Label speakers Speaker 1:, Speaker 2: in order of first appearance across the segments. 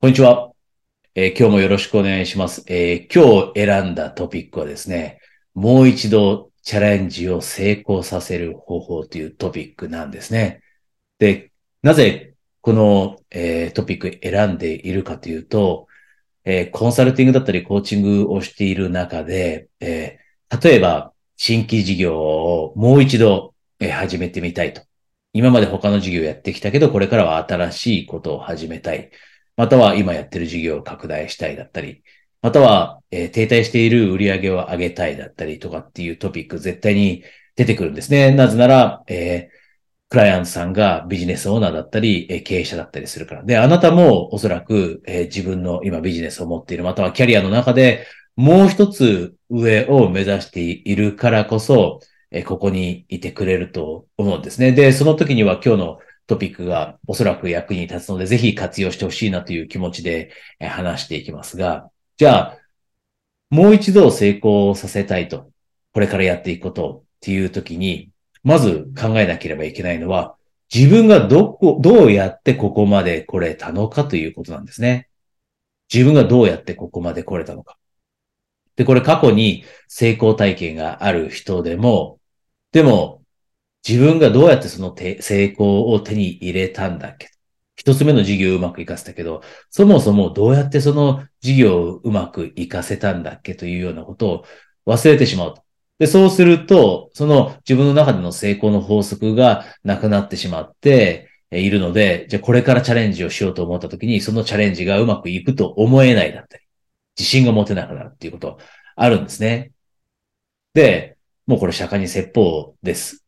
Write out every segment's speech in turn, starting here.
Speaker 1: こんにちは、えー今日もよろしくお願いします、えー今日選んだトピックはですね、もう一度チャレンジを成功させる方法というトピックなんですね。で、なぜこの、えートピック選んでいるかというと、えコンサルティングだったりコーチングをしている中で、え例えば新規事業をもう一度、え始めてみたいと。今まで他の事業やってきたけど、これからは新しいことを始めたい。または今やってる事業を拡大したいだったり、または、えー停滞している売り上げを上げたいだったりとかっていうトピック絶対に出てくるんですね。なぜなら、えークライアントさんがビジネスオーナーだったり、え経営者だったりするから。で、あなたもおそらく、え自分の今ビジネスを持っている、またはキャリアの中でもう一つ上を目指しているからこそ、えここにいてくれると思うんですね。で、その時には今日のトピックがおそらく役に立つので、ぜひ活用してほしいなという気持ちで話していきますが、じゃあ、もう一度成功させたいと、これからやっていくことっていう時に、まず考えなければいけないのは、自分がどこ、どうやってここまで来れたのかということなんですね。自分がどうやってここまで来れたのか。で、これ過去に成功体験がある人でも、でも、自分がどうやってその成功を手に入れたんだっけ？一つ目の事業をうまくいかせたけど、そもそもどうやってその事業をうまくいかせたんだっけというようなことを忘れてしまうと。で、そうすると、その自分の中での成功の法則がなくなってしまっているので、じゃあこれからチャレンジをしようと思った時に、そのチャレンジがうまくいくと思えないだったり、自信が持てなくなるっていうことあるんですね。で、もうこれ釈迦に説法です。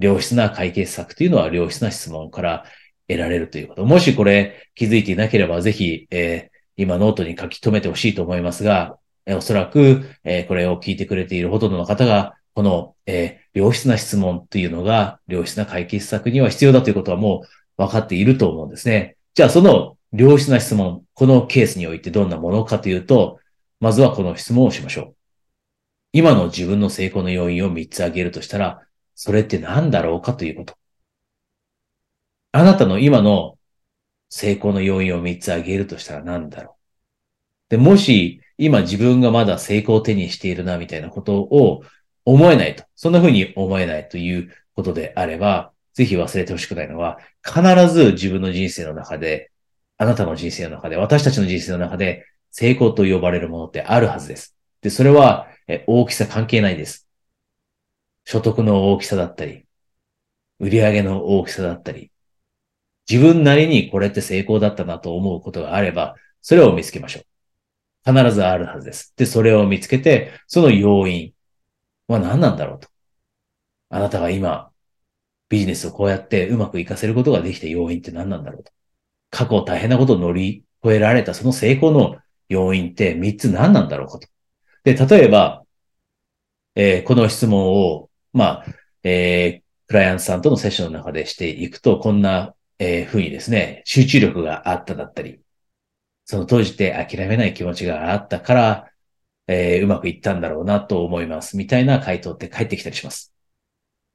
Speaker 1: 良質な解決策というのは良質な質問から得られるということ。もしこれ気づいていなければ、ぜひ、えー今ノートに書き留めてほしいと思いますが、えーおそらく、えーこれを聞いてくれているほとんどの方が、この、えー良質な質問というのが良質な解決策には必要だということはもう分かっていると思うんですね。じゃあその良質な質問、このケースにおいてどんなものかというと、まずはこの質問をしましょう。今の自分の成功の要因を3つ挙げるとしたら、それって何だろうかということ。あなたの今の成功の要因を3つ挙げるとしたら何だろう。で、もし今自分がまだ成功を手にしているなみたいなことを思えないと。そんな風に思えないということであれば、ぜひ忘れてほしくないのは、必ず自分の人生の中で、あなたの人生の中で、私たちの人生の中で成功と呼ばれるものってあるはずです。で、それはえ大きさ関係ないです。所得の大きさだったり、売上の大きさだったり、自分なりにこれって成功だったなと思うことがあれば、それを見つけましょう。必ずあるはずです。で、それを見つけて、その要因は何なんだろうと。あなたが今、ビジネスをこうやってうまくいかせることができた要因って何なんだろうと。過去大変なことを乗り越えられたその成功の要因って3つ何なんだろうかと。で、例えば、えーこの質問を、まあ、えークライアントさんとのセッションの中でしていくと、こんな、えー風にですね、集中力があっただったり、その当時って諦めない気持ちがあったから、えーうまくいったんだろうなと思います。みたいな回答って返ってきたりします。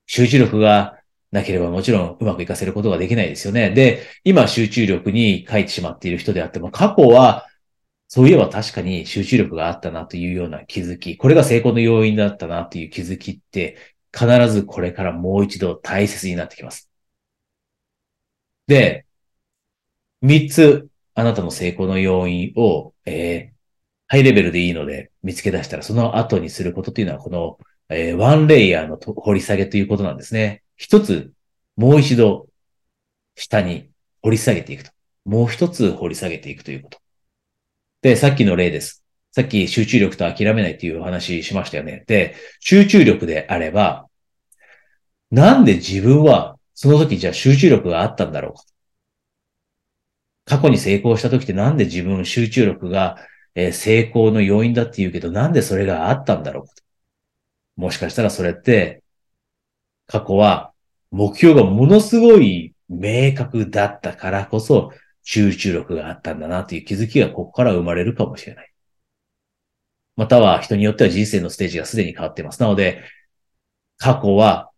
Speaker 1: 集中力がなければもちろんうまくいかせることができないですよね。で、今集中力に書いてしまっている人であっても、過去はそういえば確かに集中力があったなというような気づき、これが成功の要因だったなという気づきって、必ずこれからもう一度大切になってきます。で、三つあなたの成功の要因を、えーハイレベルでいいので見つけ出したら、その後にすることというのは、この、えーワンレイヤーの掘り下げということなんですね。一つ、もう一度、下に掘り下げていくと。もう一つ掘り下げていくということ。で、さっきの例です。さっき集中力と諦めないというお話しましたよね。で、集中力であれば、なんで自分はその時じゃあ集中力があったんだろうか？過去に成功した時ってなんで自分集中力が、え成功の要因だって言うけど、なんでそれがあったんだろうか？もしかしたらそれって、過去は目標がものすごい明確だったからこそ集中力があったんだなという気づきがここから生まれるかもしれない。または人によっては人生のステージがすでに変わっています。なので、過去は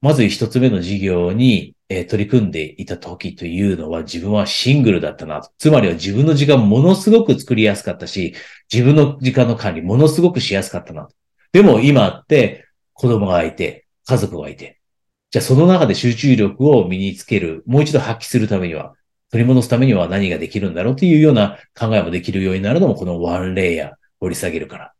Speaker 1: まず一つ目の事業に、えー、取り組んでいた時というのは自分はシングルだったな。つまりは自分の時間ものすごく作りやすかったし、自分の時間の管理ものすごくしやすかったなと。でも今って子供がいて、家族がいて。じゃあその中で集中力を身につける、もう一度発揮するためには、取り戻すためには何ができるんだろうというような考えもできるようになるのもこのワンレイヤー掘り下げるから。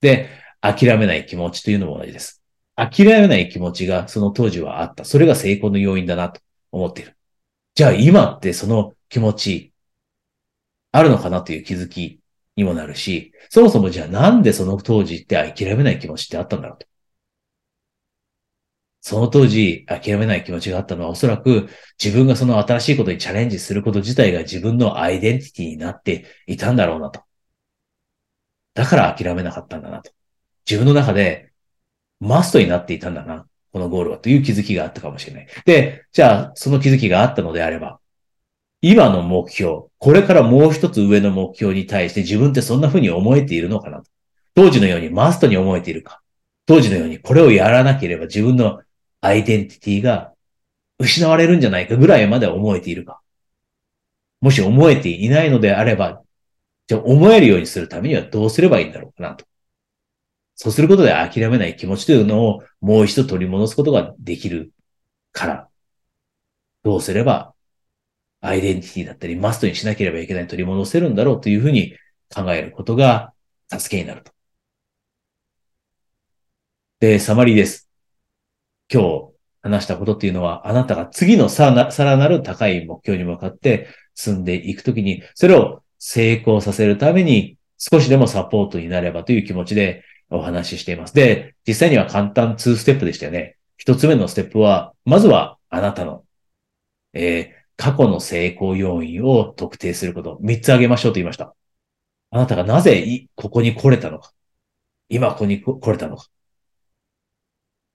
Speaker 1: で、諦めない気持ちというのも同じです。諦めない気持ちがその当時はあった。それが成功の要因だなと思っている。じゃあ今ってその気持ちあるのかなという気づきにもなるし、そもそもじゃあなんでその当時って諦めない気持ちってあったんだろうと。その当時諦めない気持ちがあったのはおそらく自分がその新しいことにチャレンジすること自体が自分のアイデンティティになっていたんだろうなと。だから諦めなかったんだなと。自分の中でマストになっていたんだな。このゴールはという気づきがあったかもしれない。で、じゃあ、その気づきがあったのであれば、今の目標、これからもう一つ上の目標に対して自分ってそんな風に思えているのかなと当時のようにマストに思えているか当時のようにこれをやらなければ自分のアイデンティティが失われるんじゃないかぐらいまで思えているかもし思えていないのであれば、じゃあ思えるようにするためにはどうすればいいんだろうかなと。そうすることで諦めない気持ちというのをもう一度取り戻すことができるから、どうすればアイデンティティだったりマストにしなければいけない取り戻せるんだろうというふうに考えることが助けになると。で、サマリーです。今日話したことっていうのは、あなたが次のさらなる高い目標に向かって進んでいくときに、それを成功させるために少しでもサポートになればという気持ちでお話ししています。で、実際には簡単2ステップでしたよね。一つ目のステップは、まずはあなたの、えー、過去の成功要因を特定すること。三つ挙げましょうと言いました。あなたがなぜここに来れたのか。今ここに来れたのか。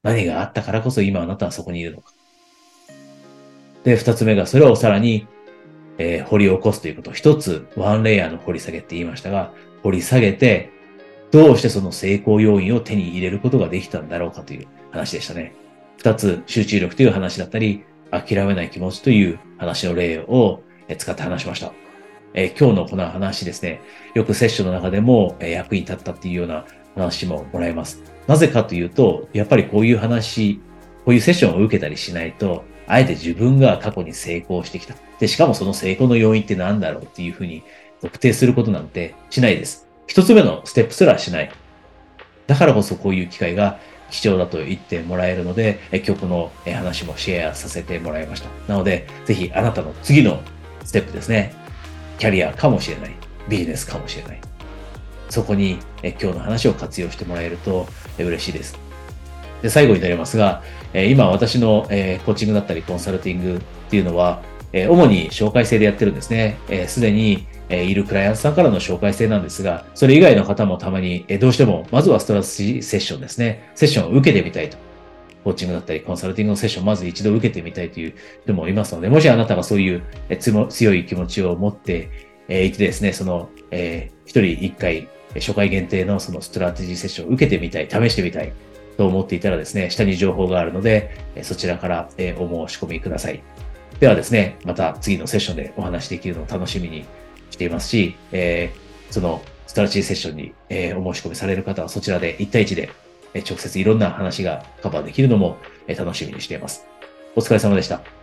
Speaker 1: 何があったからこそ今あなたはそこにいるのか。で、二つ目がそれをさらに、えー、掘り起こすということ。一つ、ワンレイヤーの掘り下げって言いましたが、掘り下げて、どうしてその成功要因を手に入れることができたんだろうかという話でしたね。二つ、集中力という話だったり、諦めない気持ちという話の例を使って話しました。え今日のこの話ですね、よくセッションの中でも役に立ったっていうような話ももらえます。なぜかというと、やっぱりこういう話、こういうセッションを受けたりしないと、あえて自分が過去に成功してきた。で、しかもその成功の要因って何だろうっていうふうに特定することなんてしないです。一つ目のステップすらしない。だからこそこういう機会が貴重だと言ってもらえるので、今日この話もシェアさせてもらいました。なので、ぜひあなたの次のステップですね。キャリアかもしれない。ビジネスかもしれない。そこに今日の話を活用してもらえると嬉しいです。で最後になりますが、今私のコーチングだったりコンサルティングっていうのは、主に紹介制でやってるんですね。すでにえいるクライアントさんからの紹介制なんですが、それ以外の方もたまに、えどうしても、まずはストラテジーセッションですね。セッションを受けてみたいと。コーチングだったり、コンサルティングのセッションをまず一度受けてみたいという人もいますので、もしあなたがそういう強い気持ちを持っていてですね、その、えー、一人一回初回限定のそのストラテジーセッションを受けてみたい、試してみたいと思っていたらですね、下に情報があるので、そちらからお申し込みください。ではですね、また次のセッションでお話できるのを楽しみにしていますし、えー、そのストラテジーセッションに、えー、お申し込みされる方はそちらで1対1で、え直接いろんな話がカバーできるのも、え楽しみにしています。お疲れ様でした。